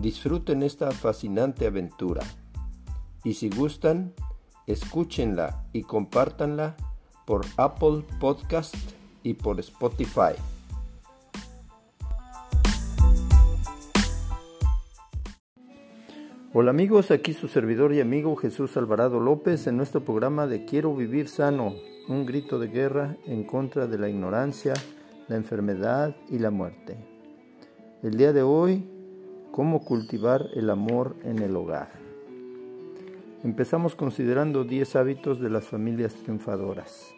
Disfruten esta fascinante aventura y si gustan, escúchenla y compártanla por Apple Podcast y por Spotify. Hola amigos, aquí su servidor y amigo Jesús Alvarado López en nuestro programa de Quiero vivir sano, un grito de guerra en contra de la ignorancia, la enfermedad y la muerte. El día de hoy Cómo cultivar el amor en el hogar. Empezamos considerando 10 hábitos de las familias triunfadoras.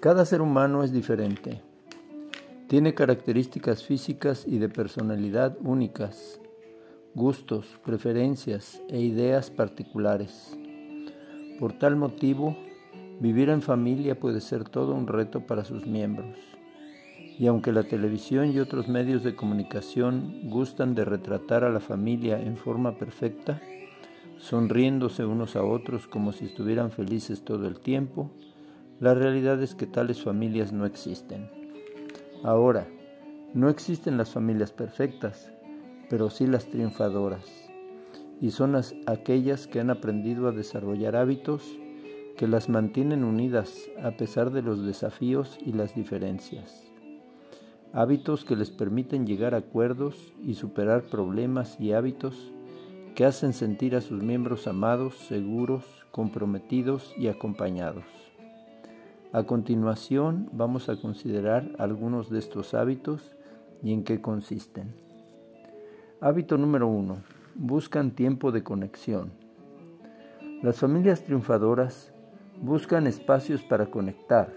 Cada ser humano es diferente. Tiene características físicas y de personalidad únicas, gustos, preferencias e ideas particulares. Por tal motivo, vivir en familia puede ser todo un reto para sus miembros. Y aunque la televisión y otros medios de comunicación gustan de retratar a la familia en forma perfecta, sonriéndose unos a otros como si estuvieran felices todo el tiempo, la realidad es que tales familias no existen. Ahora, no existen las familias perfectas, pero sí las triunfadoras, y son aquellas que han aprendido a desarrollar hábitos que las mantienen unidas a pesar de los desafíos y las diferencias hábitos que les permiten llegar a acuerdos y superar problemas y hábitos que hacen sentir a sus miembros amados, seguros, comprometidos y acompañados. A continuación vamos a considerar algunos de estos hábitos y en qué consisten. Hábito número uno. Buscan tiempo de conexión. Las familias triunfadoras buscan espacios para conectar,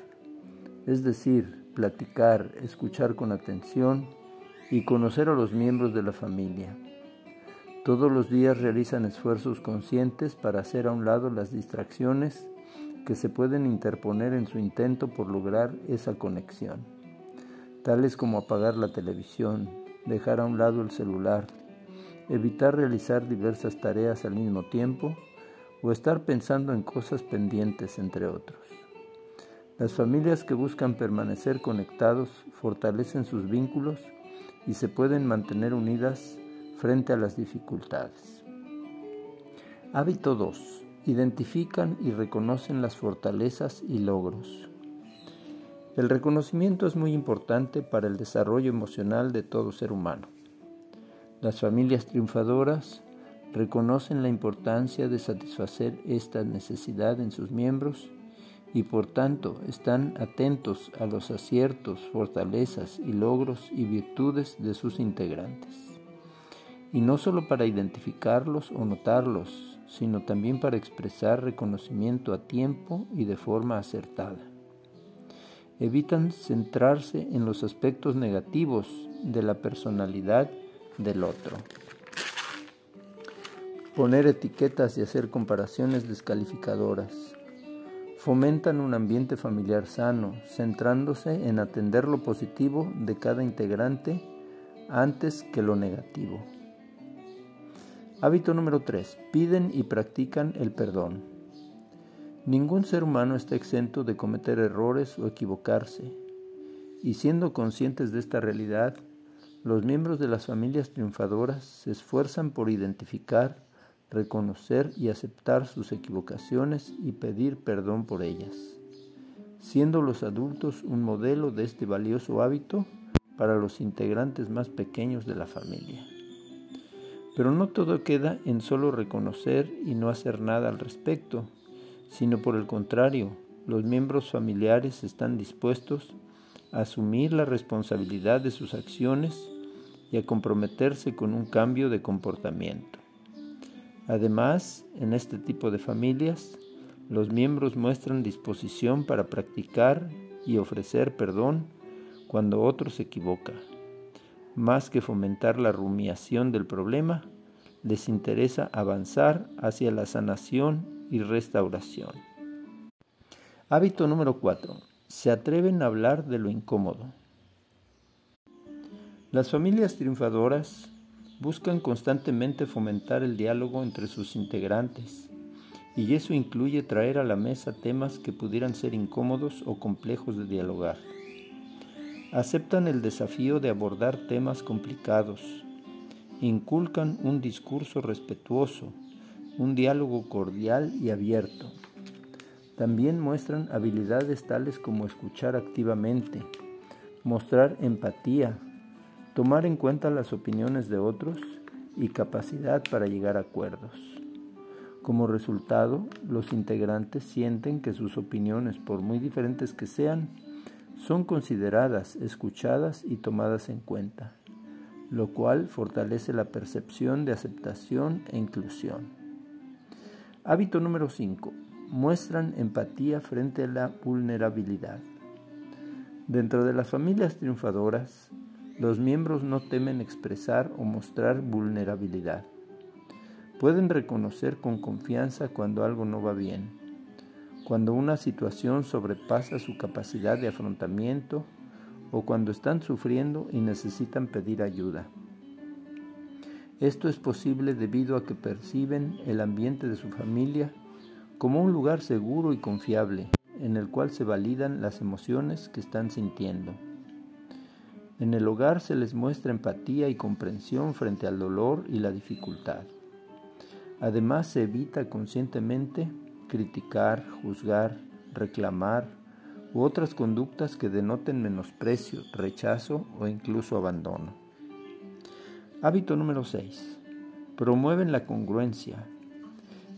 es decir, platicar, escuchar con atención y conocer a los miembros de la familia. Todos los días realizan esfuerzos conscientes para hacer a un lado las distracciones que se pueden interponer en su intento por lograr esa conexión, tales como apagar la televisión, dejar a un lado el celular, evitar realizar diversas tareas al mismo tiempo o estar pensando en cosas pendientes, entre otros. Las familias que buscan permanecer conectados fortalecen sus vínculos y se pueden mantener unidas frente a las dificultades. Hábito 2. Identifican y reconocen las fortalezas y logros. El reconocimiento es muy importante para el desarrollo emocional de todo ser humano. Las familias triunfadoras reconocen la importancia de satisfacer esta necesidad en sus miembros y por tanto están atentos a los aciertos, fortalezas y logros y virtudes de sus integrantes. Y no solo para identificarlos o notarlos, sino también para expresar reconocimiento a tiempo y de forma acertada. Evitan centrarse en los aspectos negativos de la personalidad del otro. Poner etiquetas y hacer comparaciones descalificadoras fomentan un ambiente familiar sano, centrándose en atender lo positivo de cada integrante antes que lo negativo. Hábito número 3. Piden y practican el perdón. Ningún ser humano está exento de cometer errores o equivocarse, y siendo conscientes de esta realidad, los miembros de las familias triunfadoras se esfuerzan por identificar reconocer y aceptar sus equivocaciones y pedir perdón por ellas, siendo los adultos un modelo de este valioso hábito para los integrantes más pequeños de la familia. Pero no todo queda en solo reconocer y no hacer nada al respecto, sino por el contrario, los miembros familiares están dispuestos a asumir la responsabilidad de sus acciones y a comprometerse con un cambio de comportamiento. Además, en este tipo de familias, los miembros muestran disposición para practicar y ofrecer perdón cuando otro se equivoca, Más que fomentar la rumiación del problema, les interesa avanzar hacia la sanación y restauración. Hábito número 4. Se atreven a hablar de lo incómodo. Las familias triunfadoras buscan constantemente fomentar el diálogo entre sus integrantes, y eso incluye traer a la mesa temas que pudieran ser incómodos o complejos de dialogar. Aceptan el desafío de abordar temas complicados, inculcan un discurso respetuoso, un diálogo cordial y abierto. También muestran habilidades tales como escuchar activamente, mostrar empatía, tomar en cuenta las opiniones de otros y capacidad para llegar a acuerdos. Como resultado, los integrantes sienten que sus opiniones, por muy diferentes que sean, son consideradas, escuchadas y tomadas en cuenta, lo cual fortalece la percepción de aceptación e inclusión. Hábito número 5. Muestran empatía frente a la vulnerabilidad. Dentro de las familias triunfadoras, los miembros no temen expresar o mostrar vulnerabilidad. Pueden reconocer con confianza cuando algo no va bien, cuando una situación sobrepasa su capacidad de afrontamiento o cuando están sufriendo y necesitan pedir ayuda. Esto es posible debido a que perciben el ambiente de su familia como un lugar seguro y confiable en el cual se validan las emociones que están sintiendo. En el hogar se les muestra empatía y comprensión frente al dolor y la dificultad. Además se evita conscientemente criticar, juzgar, reclamar u otras conductas que denoten menosprecio, rechazo o incluso abandono. Hábito número 6. Promueven la congruencia.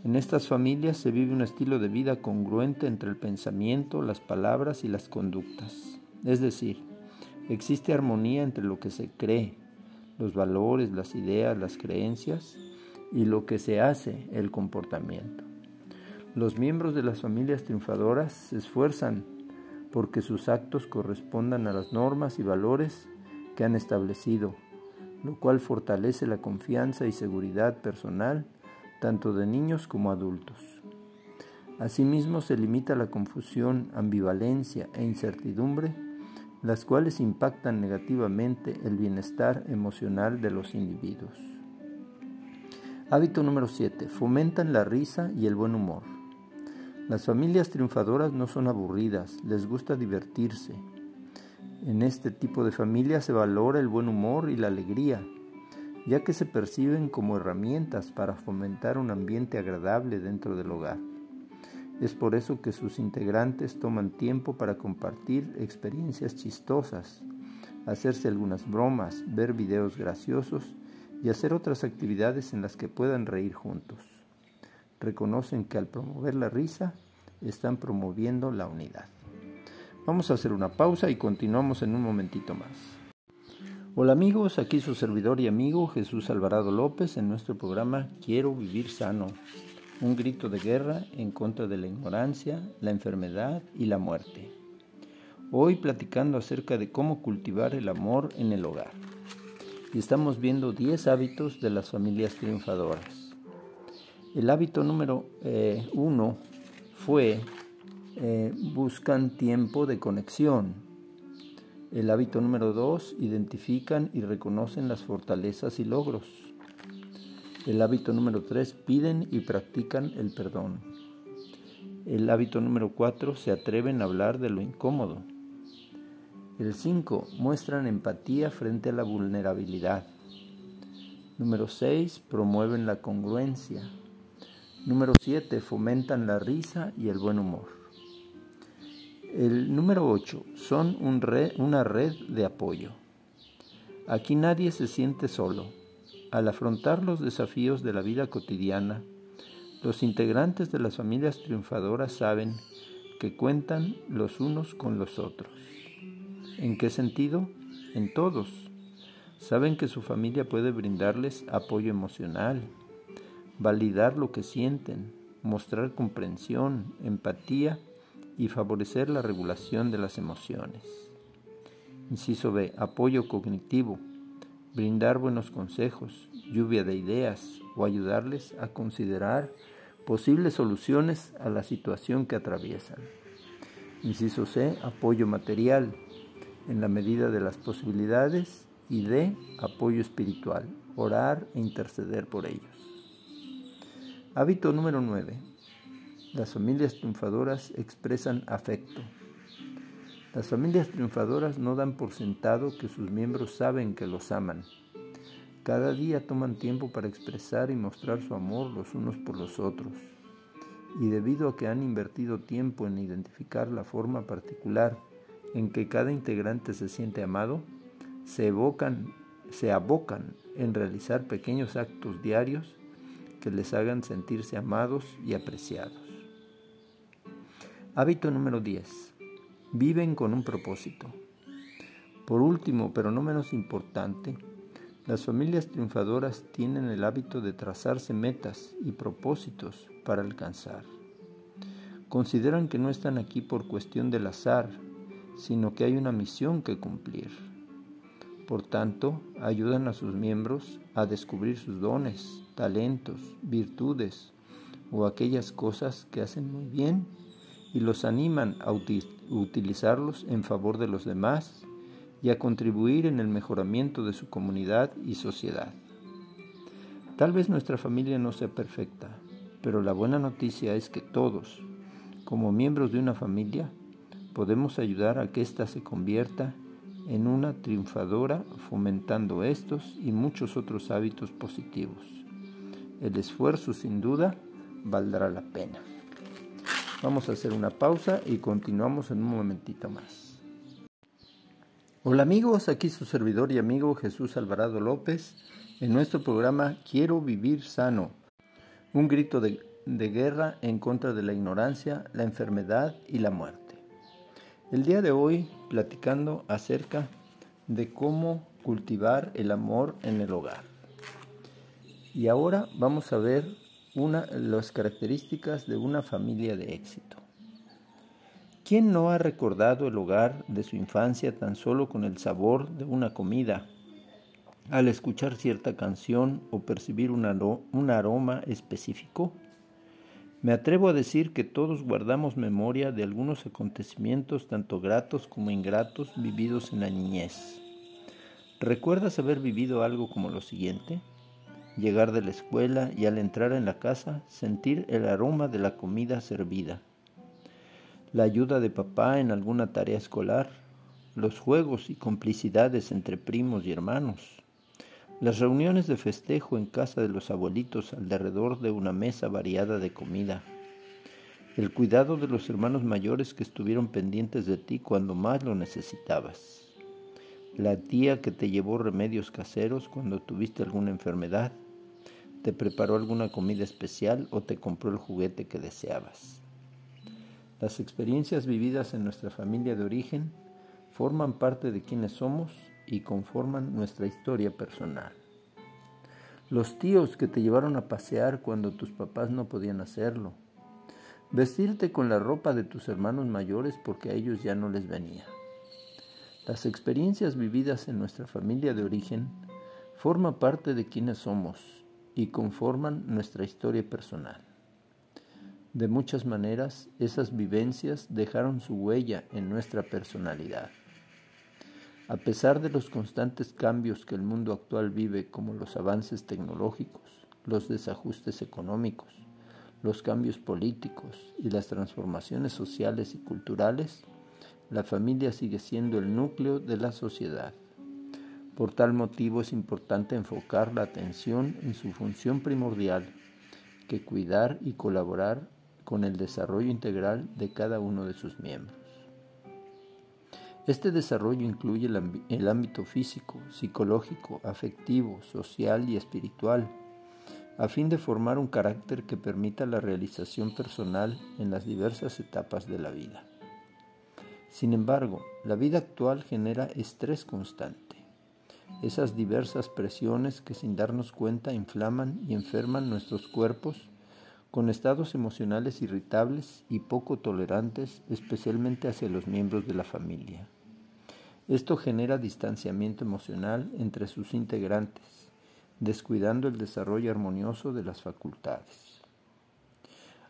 En estas familias se vive un estilo de vida congruente entre el pensamiento, las palabras y las conductas. Es decir, Existe armonía entre lo que se cree, los valores, las ideas, las creencias y lo que se hace, el comportamiento. Los miembros de las familias triunfadoras se esfuerzan porque sus actos correspondan a las normas y valores que han establecido, lo cual fortalece la confianza y seguridad personal tanto de niños como adultos. Asimismo, se limita la confusión, ambivalencia e incertidumbre las cuales impactan negativamente el bienestar emocional de los individuos. Hábito número 7. Fomentan la risa y el buen humor. Las familias triunfadoras no son aburridas, les gusta divertirse. En este tipo de familia se valora el buen humor y la alegría, ya que se perciben como herramientas para fomentar un ambiente agradable dentro del hogar. Es por eso que sus integrantes toman tiempo para compartir experiencias chistosas, hacerse algunas bromas, ver videos graciosos y hacer otras actividades en las que puedan reír juntos. Reconocen que al promover la risa están promoviendo la unidad. Vamos a hacer una pausa y continuamos en un momentito más. Hola amigos, aquí su servidor y amigo Jesús Alvarado López en nuestro programa Quiero vivir sano un grito de guerra en contra de la ignorancia, la enfermedad y la muerte. Hoy platicando acerca de cómo cultivar el amor en el hogar. Y estamos viendo 10 hábitos de las familias triunfadoras. El hábito número 1 eh, fue eh, buscan tiempo de conexión. El hábito número 2 identifican y reconocen las fortalezas y logros. El hábito número 3, piden y practican el perdón. El hábito número 4, se atreven a hablar de lo incómodo. El 5, muestran empatía frente a la vulnerabilidad. Número 6, promueven la congruencia. Número 7, fomentan la risa y el buen humor. El número 8, son una red de apoyo. Aquí nadie se siente solo al afrontar los desafíos de la vida cotidiana, los integrantes de las familias triunfadoras saben que cuentan los unos con los otros. ¿En qué sentido? En todos. Saben que su familia puede brindarles apoyo emocional, validar lo que sienten, mostrar comprensión, empatía y favorecer la regulación de las emociones. Inciso B. Apoyo cognitivo brindar buenos consejos, lluvia de ideas o ayudarles a considerar posibles soluciones a la situación que atraviesan. Inciso C, apoyo material en la medida de las posibilidades y D, apoyo espiritual, orar e interceder por ellos. Hábito número 9. Las familias triunfadoras expresan afecto. Las familias triunfadoras no dan por sentado que sus miembros saben que los aman. Cada día toman tiempo para expresar y mostrar su amor los unos por los otros. Y debido a que han invertido tiempo en identificar la forma particular en que cada integrante se siente amado, se evocan, se abocan en realizar pequeños actos diarios que les hagan sentirse amados y apreciados. Hábito número 10. Viven con un propósito. Por último, pero no menos importante, las familias triunfadoras tienen el hábito de trazarse metas y propósitos para alcanzar. Consideran que no están aquí por cuestión del azar, sino que hay una misión que cumplir. Por tanto, ayudan a sus miembros a descubrir sus dones, talentos, virtudes o aquellas cosas que hacen muy bien y los animan a utilizarlos en favor de los demás y a contribuir en el mejoramiento de su comunidad y sociedad. Tal vez nuestra familia no sea perfecta, pero la buena noticia es que todos, como miembros de una familia, podemos ayudar a que ésta se convierta en una triunfadora fomentando estos y muchos otros hábitos positivos. El esfuerzo sin duda valdrá la pena. Vamos a hacer una pausa y continuamos en un momentito más. Hola amigos, aquí su servidor y amigo Jesús Alvarado López en nuestro programa Quiero vivir sano, un grito de, de guerra en contra de la ignorancia, la enfermedad y la muerte. El día de hoy platicando acerca de cómo cultivar el amor en el hogar. Y ahora vamos a ver una, las características de una familia de éxito. ¿Quién no ha recordado el hogar de su infancia tan solo con el sabor de una comida, al escuchar cierta canción o percibir un aroma específico? Me atrevo a decir que todos guardamos memoria de algunos acontecimientos tanto gratos como ingratos vividos en la niñez. ¿Recuerdas haber vivido algo como lo siguiente? Llegar de la escuela y al entrar en la casa sentir el aroma de la comida servida. La ayuda de papá en alguna tarea escolar. Los juegos y complicidades entre primos y hermanos las reuniones de festejo en casa de los abuelitos alrededor de una mesa variada de comida. El cuidado de los hermanos mayores que estuvieron pendientes de ti cuando más lo necesitabas. La tía que te llevó remedios caseros cuando tuviste alguna enfermedad. Te preparó alguna comida especial o te compró el juguete que deseabas. Las experiencias vividas en nuestra familia de origen forman parte de quienes somos y conforman nuestra historia personal. Los tíos que te llevaron a pasear cuando tus papás no podían hacerlo. Vestirte con la ropa de tus hermanos mayores porque a ellos ya no les venía. Las experiencias vividas en nuestra familia de origen forman parte de quienes somos y conforman nuestra historia personal. De muchas maneras, esas vivencias dejaron su huella en nuestra personalidad. A pesar de los constantes cambios que el mundo actual vive, como los avances tecnológicos, los desajustes económicos, los cambios políticos y las transformaciones sociales y culturales, la familia sigue siendo el núcleo de la sociedad. Por tal motivo es importante enfocar la atención en su función primordial, que cuidar y colaborar con el desarrollo integral de cada uno de sus miembros. Este desarrollo incluye el, ámbito físico, psicológico, afectivo, social y espiritual, a fin de formar un carácter que permita la realización personal en las diversas etapas de la vida. Sin embargo, la vida actual genera estrés constante, esas diversas presiones que sin darnos cuenta inflaman y enferman nuestros cuerpos con estados emocionales irritables y poco tolerantes, especialmente hacia los miembros de la familia. Esto genera distanciamiento emocional entre sus integrantes, descuidando el desarrollo armonioso de las facultades.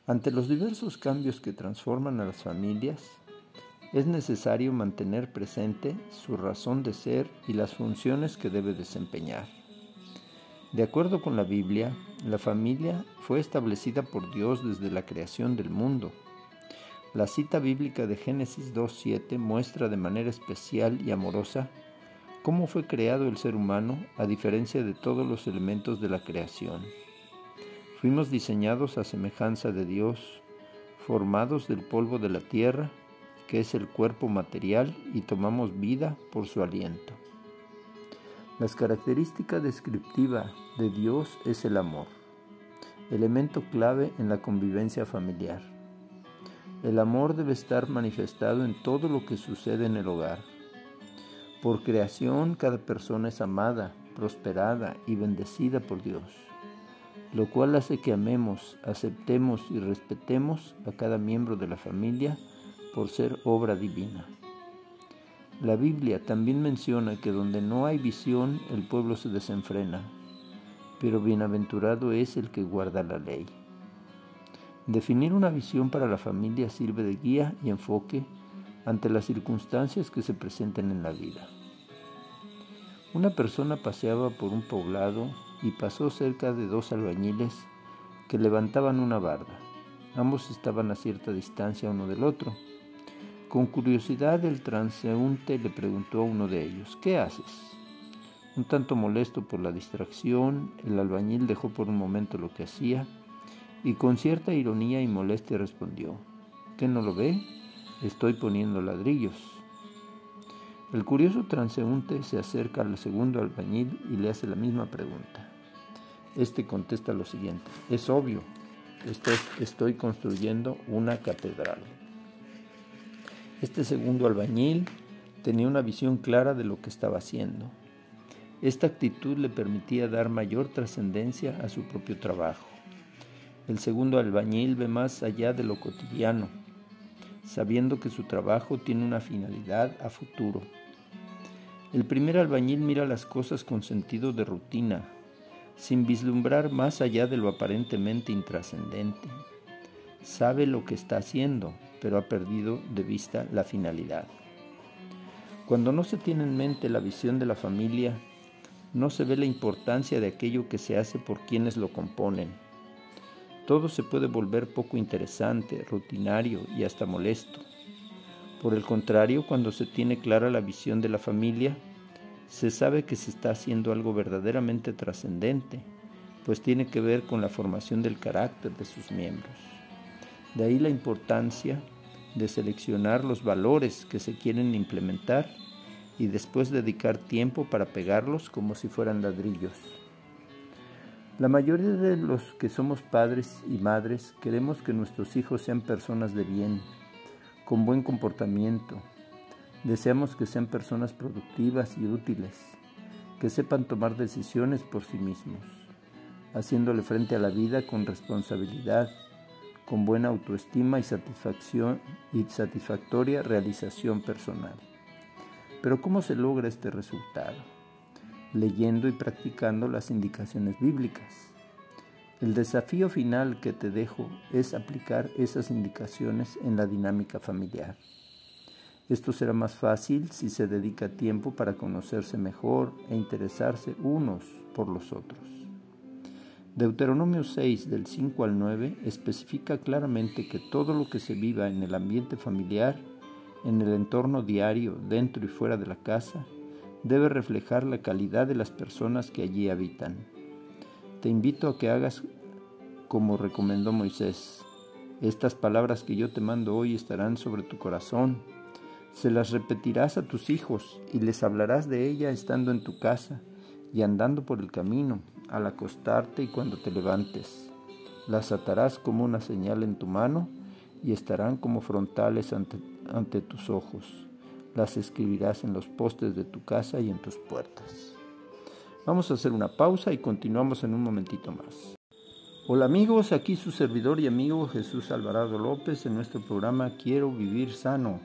Ante los diversos cambios que transforman a las familias, es necesario mantener presente su razón de ser y las funciones que debe desempeñar. De acuerdo con la Biblia, la familia fue establecida por Dios desde la creación del mundo. La cita bíblica de Génesis 2.7 muestra de manera especial y amorosa cómo fue creado el ser humano a diferencia de todos los elementos de la creación. Fuimos diseñados a semejanza de Dios, formados del polvo de la tierra, que es el cuerpo material, y tomamos vida por su aliento. Las características descriptivas de Dios es el amor, elemento clave en la convivencia familiar. El amor debe estar manifestado en todo lo que sucede en el hogar. Por creación cada persona es amada, prosperada y bendecida por Dios, lo cual hace que amemos, aceptemos y respetemos a cada miembro de la familia por ser obra divina. La Biblia también menciona que donde no hay visión el pueblo se desenfrena, pero bienaventurado es el que guarda la ley. Definir una visión para la familia sirve de guía y enfoque ante las circunstancias que se presenten en la vida. Una persona paseaba por un poblado y pasó cerca de dos albañiles que levantaban una barda. Ambos estaban a cierta distancia uno del otro con curiosidad el transeúnte le preguntó a uno de ellos, ¿qué haces? Un tanto molesto por la distracción, el albañil dejó por un momento lo que hacía y con cierta ironía y molestia respondió, ¿qué no lo ve? Estoy poniendo ladrillos. El curioso transeúnte se acerca al segundo albañil y le hace la misma pregunta. Este contesta lo siguiente, es obvio, estoy construyendo una catedral. Este segundo albañil tenía una visión clara de lo que estaba haciendo. Esta actitud le permitía dar mayor trascendencia a su propio trabajo. El segundo albañil ve más allá de lo cotidiano, sabiendo que su trabajo tiene una finalidad a futuro. El primer albañil mira las cosas con sentido de rutina, sin vislumbrar más allá de lo aparentemente intrascendente. Sabe lo que está haciendo, pero ha perdido de vista la finalidad. Cuando no se tiene en mente la visión de la familia, no se ve la importancia de aquello que se hace por quienes lo componen. Todo se puede volver poco interesante, rutinario y hasta molesto. Por el contrario, cuando se tiene clara la visión de la familia, se sabe que se está haciendo algo verdaderamente trascendente, pues tiene que ver con la formación del carácter de sus miembros. De ahí la importancia de seleccionar los valores que se quieren implementar y después dedicar tiempo para pegarlos como si fueran ladrillos. La mayoría de los que somos padres y madres queremos que nuestros hijos sean personas de bien, con buen comportamiento. Deseamos que sean personas productivas y útiles, que sepan tomar decisiones por sí mismos, haciéndole frente a la vida con responsabilidad con buena autoestima y satisfacción y satisfactoria realización personal. Pero ¿cómo se logra este resultado? Leyendo y practicando las indicaciones bíblicas. El desafío final que te dejo es aplicar esas indicaciones en la dinámica familiar. Esto será más fácil si se dedica tiempo para conocerse mejor e interesarse unos por los otros. Deuteronomio 6 del 5 al 9 especifica claramente que todo lo que se viva en el ambiente familiar, en el entorno diario, dentro y fuera de la casa, debe reflejar la calidad de las personas que allí habitan. Te invito a que hagas como recomendó Moisés. Estas palabras que yo te mando hoy estarán sobre tu corazón. Se las repetirás a tus hijos y les hablarás de ella estando en tu casa y andando por el camino al acostarte y cuando te levantes. Las atarás como una señal en tu mano y estarán como frontales ante, ante tus ojos. Las escribirás en los postes de tu casa y en tus puertas. Vamos a hacer una pausa y continuamos en un momentito más. Hola amigos, aquí su servidor y amigo Jesús Alvarado López en nuestro programa Quiero vivir sano.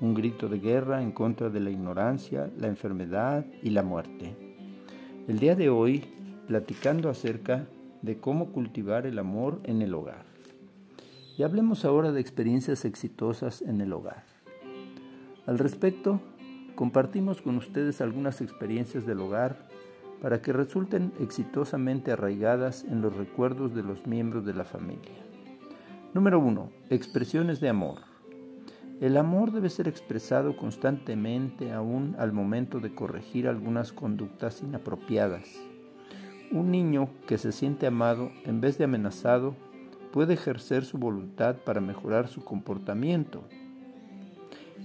un grito de guerra en contra de la ignorancia, la enfermedad y la muerte. El día de hoy, platicando acerca de cómo cultivar el amor en el hogar. Y hablemos ahora de experiencias exitosas en el hogar. Al respecto, compartimos con ustedes algunas experiencias del hogar para que resulten exitosamente arraigadas en los recuerdos de los miembros de la familia. Número 1. Expresiones de amor. El amor debe ser expresado constantemente aún al momento de corregir algunas conductas inapropiadas. Un niño que se siente amado en vez de amenazado puede ejercer su voluntad para mejorar su comportamiento.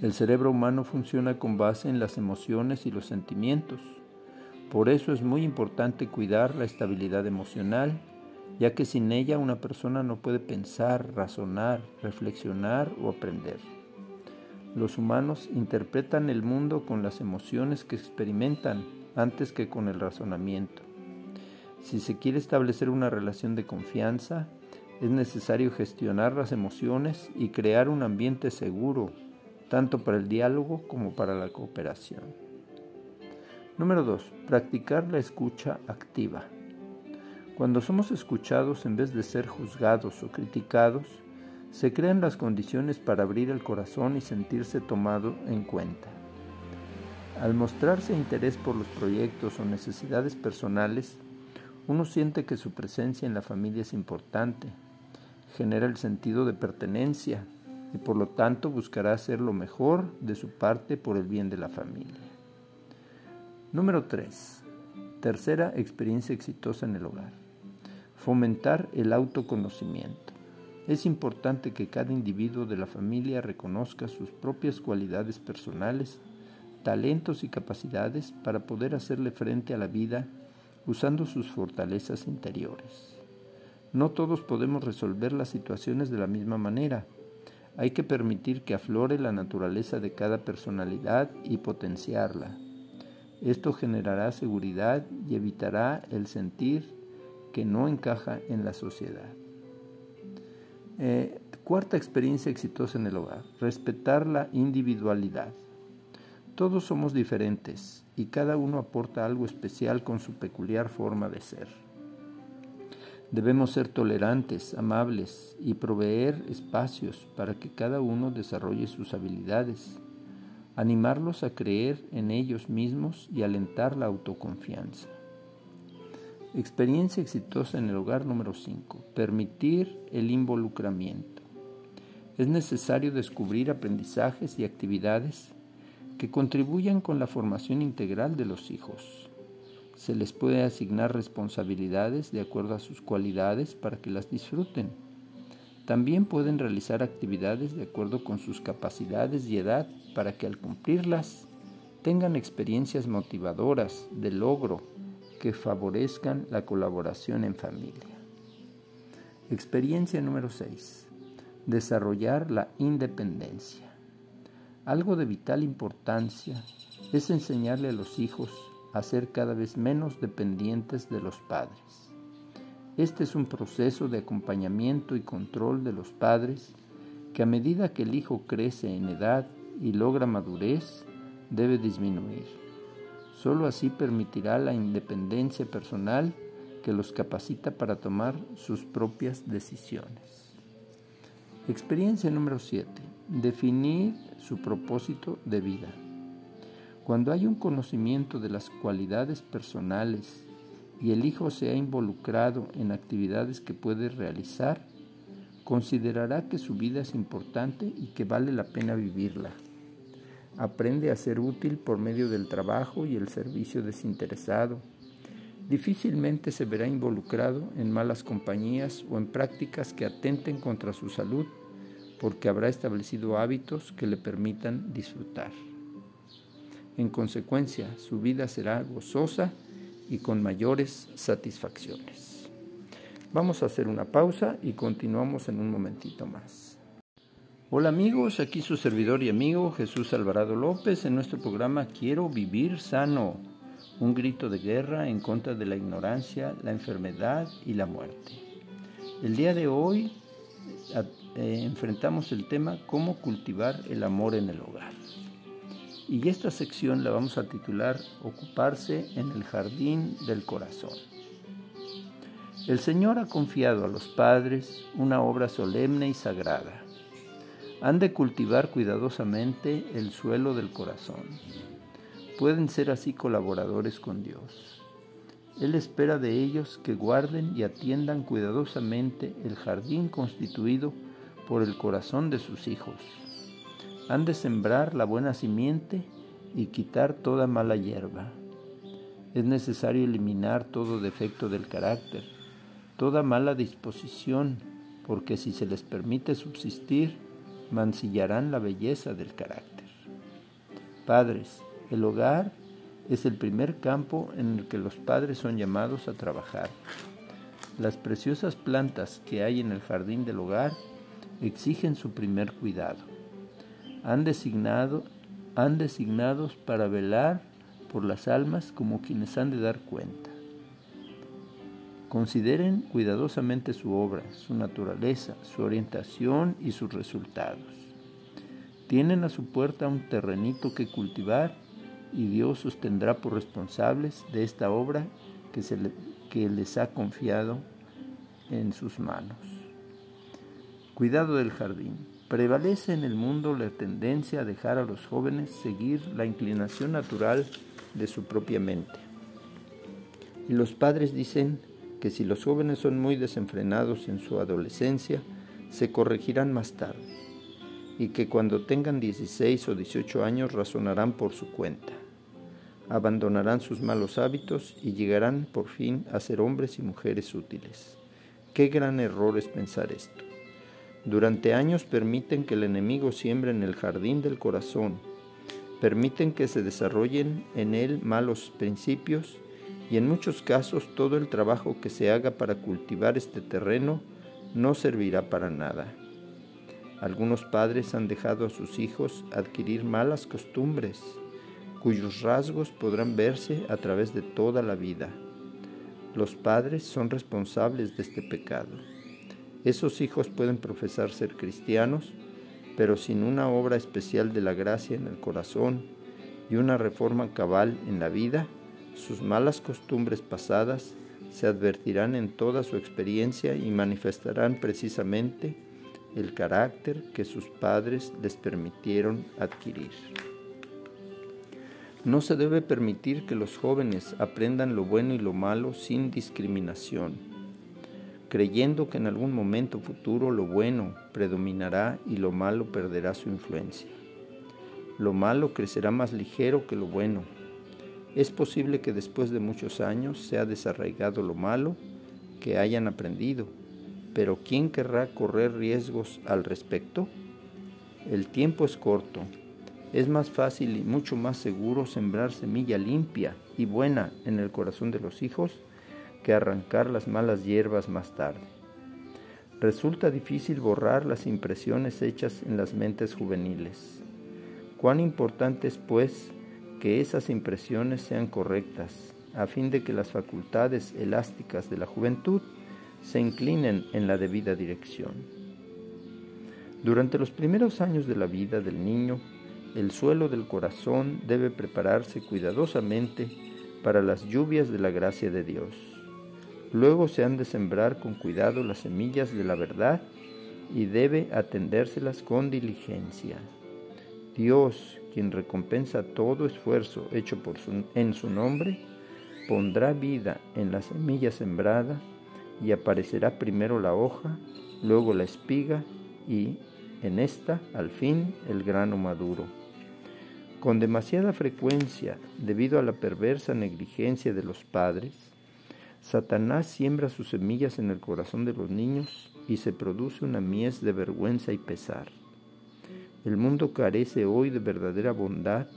El cerebro humano funciona con base en las emociones y los sentimientos. Por eso es muy importante cuidar la estabilidad emocional, ya que sin ella una persona no puede pensar, razonar, reflexionar o aprender. Los humanos interpretan el mundo con las emociones que experimentan antes que con el razonamiento. Si se quiere establecer una relación de confianza, es necesario gestionar las emociones y crear un ambiente seguro, tanto para el diálogo como para la cooperación. Número 2. Practicar la escucha activa. Cuando somos escuchados en vez de ser juzgados o criticados, se crean las condiciones para abrir el corazón y sentirse tomado en cuenta. Al mostrarse interés por los proyectos o necesidades personales, uno siente que su presencia en la familia es importante, genera el sentido de pertenencia y por lo tanto buscará hacer lo mejor de su parte por el bien de la familia. Número 3. Tercera experiencia exitosa en el hogar. Fomentar el autoconocimiento. Es importante que cada individuo de la familia reconozca sus propias cualidades personales, talentos y capacidades para poder hacerle frente a la vida usando sus fortalezas interiores. No todos podemos resolver las situaciones de la misma manera. Hay que permitir que aflore la naturaleza de cada personalidad y potenciarla. Esto generará seguridad y evitará el sentir que no encaja en la sociedad. Eh, cuarta experiencia exitosa en el hogar, respetar la individualidad. Todos somos diferentes y cada uno aporta algo especial con su peculiar forma de ser. Debemos ser tolerantes, amables y proveer espacios para que cada uno desarrolle sus habilidades, animarlos a creer en ellos mismos y alentar la autoconfianza. Experiencia exitosa en el hogar número 5. Permitir el involucramiento. Es necesario descubrir aprendizajes y actividades que contribuyan con la formación integral de los hijos. Se les puede asignar responsabilidades de acuerdo a sus cualidades para que las disfruten. También pueden realizar actividades de acuerdo con sus capacidades y edad para que al cumplirlas tengan experiencias motivadoras de logro que favorezcan la colaboración en familia. Experiencia número 6. Desarrollar la independencia. Algo de vital importancia es enseñarle a los hijos a ser cada vez menos dependientes de los padres. Este es un proceso de acompañamiento y control de los padres que a medida que el hijo crece en edad y logra madurez, debe disminuir. Solo así permitirá la independencia personal que los capacita para tomar sus propias decisiones. Experiencia número 7. Definir su propósito de vida. Cuando hay un conocimiento de las cualidades personales y el hijo se ha involucrado en actividades que puede realizar, considerará que su vida es importante y que vale la pena vivirla aprende a ser útil por medio del trabajo y el servicio desinteresado. Difícilmente se verá involucrado en malas compañías o en prácticas que atenten contra su salud, porque habrá establecido hábitos que le permitan disfrutar. En consecuencia, su vida será gozosa y con mayores satisfacciones. Vamos a hacer una pausa y continuamos en un momentito más. Hola amigos, aquí su servidor y amigo Jesús Alvarado López en nuestro programa Quiero vivir sano, un grito de guerra en contra de la ignorancia, la enfermedad y la muerte. El día de hoy eh, enfrentamos el tema cómo cultivar el amor en el hogar. Y esta sección la vamos a titular Ocuparse en el jardín del corazón. El Señor ha confiado a los padres una obra solemne y sagrada. Han de cultivar cuidadosamente el suelo del corazón. Pueden ser así colaboradores con Dios. Él espera de ellos que guarden y atiendan cuidadosamente el jardín constituido por el corazón de sus hijos. Han de sembrar la buena simiente y quitar toda mala hierba. Es necesario eliminar todo defecto del carácter toda mala disposición, porque si se les permite subsistir, mancillarán la belleza del carácter. Padres, el hogar es el primer campo en el que los padres son llamados a trabajar. Las preciosas plantas que hay en el jardín del hogar exigen su primer cuidado. Han designado, han designados para velar por las almas como quienes han de dar cuenta. Consideren cuidadosamente su obra, su naturaleza, su orientación y sus resultados. Tienen a su puerta un terrenito que cultivar y Dios os tendrá por responsables de esta obra que, se que les ha confiado en sus manos. Cuidado del jardín. Prevalece en el mundo la tendencia a dejar a los jóvenes seguir la inclinación natural de su propia mente. Y los padres dicen, que si los jóvenes son muy desenfrenados en su adolescencia, se corregirán más tarde, y que cuando tengan 16 o 18 años razonarán por su cuenta, abandonarán sus malos hábitos y llegarán por fin a ser hombres y mujeres útiles. Qué gran error es pensar esto. Durante años permiten que el enemigo siembre en el jardín del corazón, permiten que se desarrollen en él malos principios y en muchos casos todo el trabajo que se haga para cultivar este terreno no servirá para nada. Algunos padres han dejado a sus hijos adquirir malas costumbres, cuyos rasgos podrán verse a través de toda la vida. Los padres son responsables de este pecado. Esos hijos pueden profesar ser cristianos, pero sin una obra especial de la gracia en el corazón y una reforma cabal en la vida, sus malas costumbres pasadas se advertirán en toda su experiencia y manifestarán precisamente el carácter que sus padres les permitieron adquirir. No se debe permitir que los jóvenes aprendan lo bueno y lo malo sin discriminación, creyendo que en algún momento futuro lo bueno predominará y lo malo perderá su influencia. Lo malo crecerá más ligero que lo bueno es posible que después de muchos años se ha desarraigado lo malo que hayan aprendido, pero ¿quién querrá correr riesgos al respecto? El tiempo es corto. Es más fácil y mucho más seguro sembrar semilla limpia y buena en el corazón de los hijos que arrancar las malas hierbas más tarde. Resulta difícil borrar las impresiones hechas en las mentes juveniles. Cuán importante es, pues, que esas impresiones sean correctas, a fin de que las facultades elásticas de la juventud se inclinen en la debida dirección. Durante los primeros años de la vida del niño, el suelo del corazón debe prepararse cuidadosamente para las lluvias de la gracia de Dios. Luego se han de sembrar con cuidado las semillas de la verdad y debe atendérselas con diligencia. Dios, quien recompensa todo esfuerzo hecho en su nombre, pondrá vida en la semilla sembrada y aparecerá primero la hoja, luego la espiga y en esta, al fin, el grano maduro. Con demasiada frecuencia, debido a la perversa negligencia de los padres, Satanás siembra sus semillas en el corazón de los niños y se produce una mies de vergüenza y pesar. El mundo carece hoy de verdadera bondad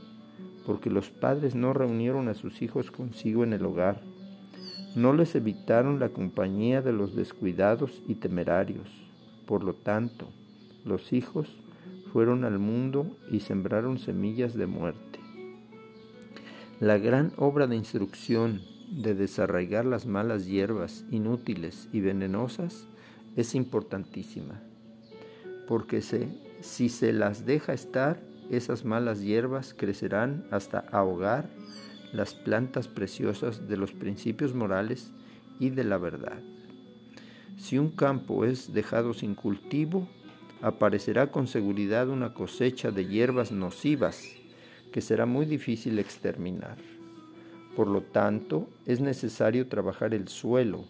porque los padres no reunieron a sus hijos consigo en el hogar, no les evitaron la compañía de los descuidados y temerarios. Por lo tanto, los hijos fueron al mundo y sembraron semillas de muerte. La gran obra de instrucción de desarraigar las malas hierbas inútiles y venenosas es importantísima, porque si se las deja estar, esas malas hierbas crecerán hasta ahogar las plantas preciosas de los principios morales y de la verdad. Si un campo es dejado sin cultivo, aparecerá con seguridad una cosecha de hierbas nocivas que será muy difícil exterminar. Por lo tanto, es necesario trabajar el suelo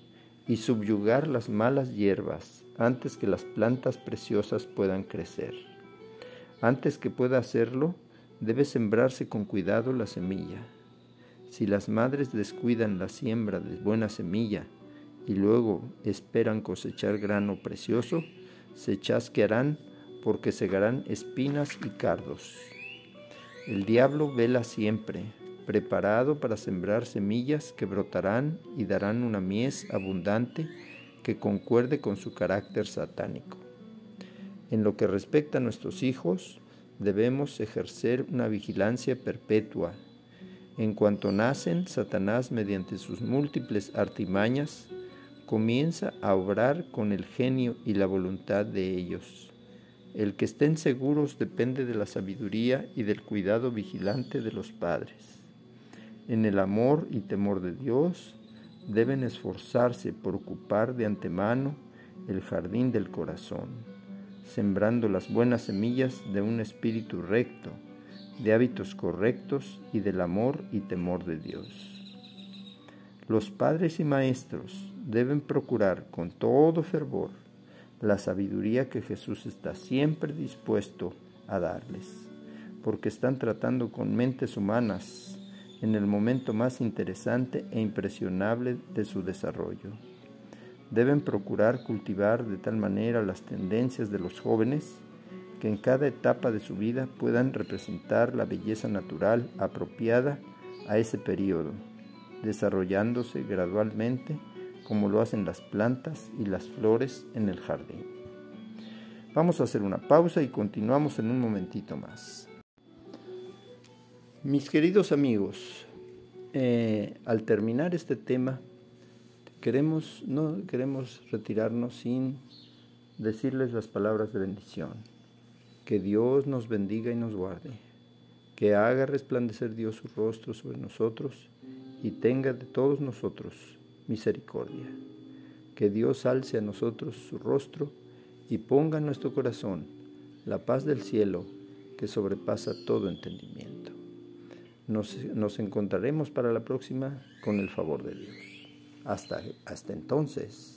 y subyugar las malas hierbas antes que las plantas preciosas puedan crecer. Antes que pueda hacerlo, debe sembrarse con cuidado la semilla. Si las madres descuidan la siembra de buena semilla y luego esperan cosechar grano precioso, se chasquearán porque segarán espinas y cardos. El diablo vela siempre, preparado para sembrar semillas que brotarán y darán una mies abundante que concuerde con su carácter satánico. En lo que respecta a nuestros hijos, debemos ejercer una vigilancia perpetua. En cuanto nacen, Satanás, mediante sus múltiples artimañas, comienza a obrar con el genio y la voluntad de ellos. El que estén seguros depende de la sabiduría y del cuidado vigilante de los padres. En el amor y temor de Dios deben esforzarse por ocupar de antemano el jardín del corazón, sembrando las buenas semillas de un espíritu recto, de hábitos correctos y del amor y temor de Dios. Los padres y maestros deben procurar con todo fervor la sabiduría que Jesús está siempre dispuesto a darles, porque están tratando con mentes humanas en el momento más interesante e impresionable de su desarrollo. Deben procurar cultivar de tal manera las tendencias de los jóvenes que en cada etapa de su vida puedan representar la belleza natural apropiada a ese periodo, desarrollándose gradualmente como lo hacen las plantas y las flores en el jardín. Vamos a hacer una pausa y continuamos en un momentito más. Mis queridos amigos, eh, al terminar este tema, queremos, no queremos retirarnos sin decirles las palabras de bendición. Que Dios nos bendiga y nos guarde. Que haga resplandecer Dios su rostro sobre nosotros y tenga de todos nosotros misericordia. Que Dios alce a nosotros su rostro y ponga en nuestro corazón la paz del cielo que sobrepasa todo entendimiento. Nos, nos encontraremos para la próxima con el favor de Dios. Hasta, hasta entonces.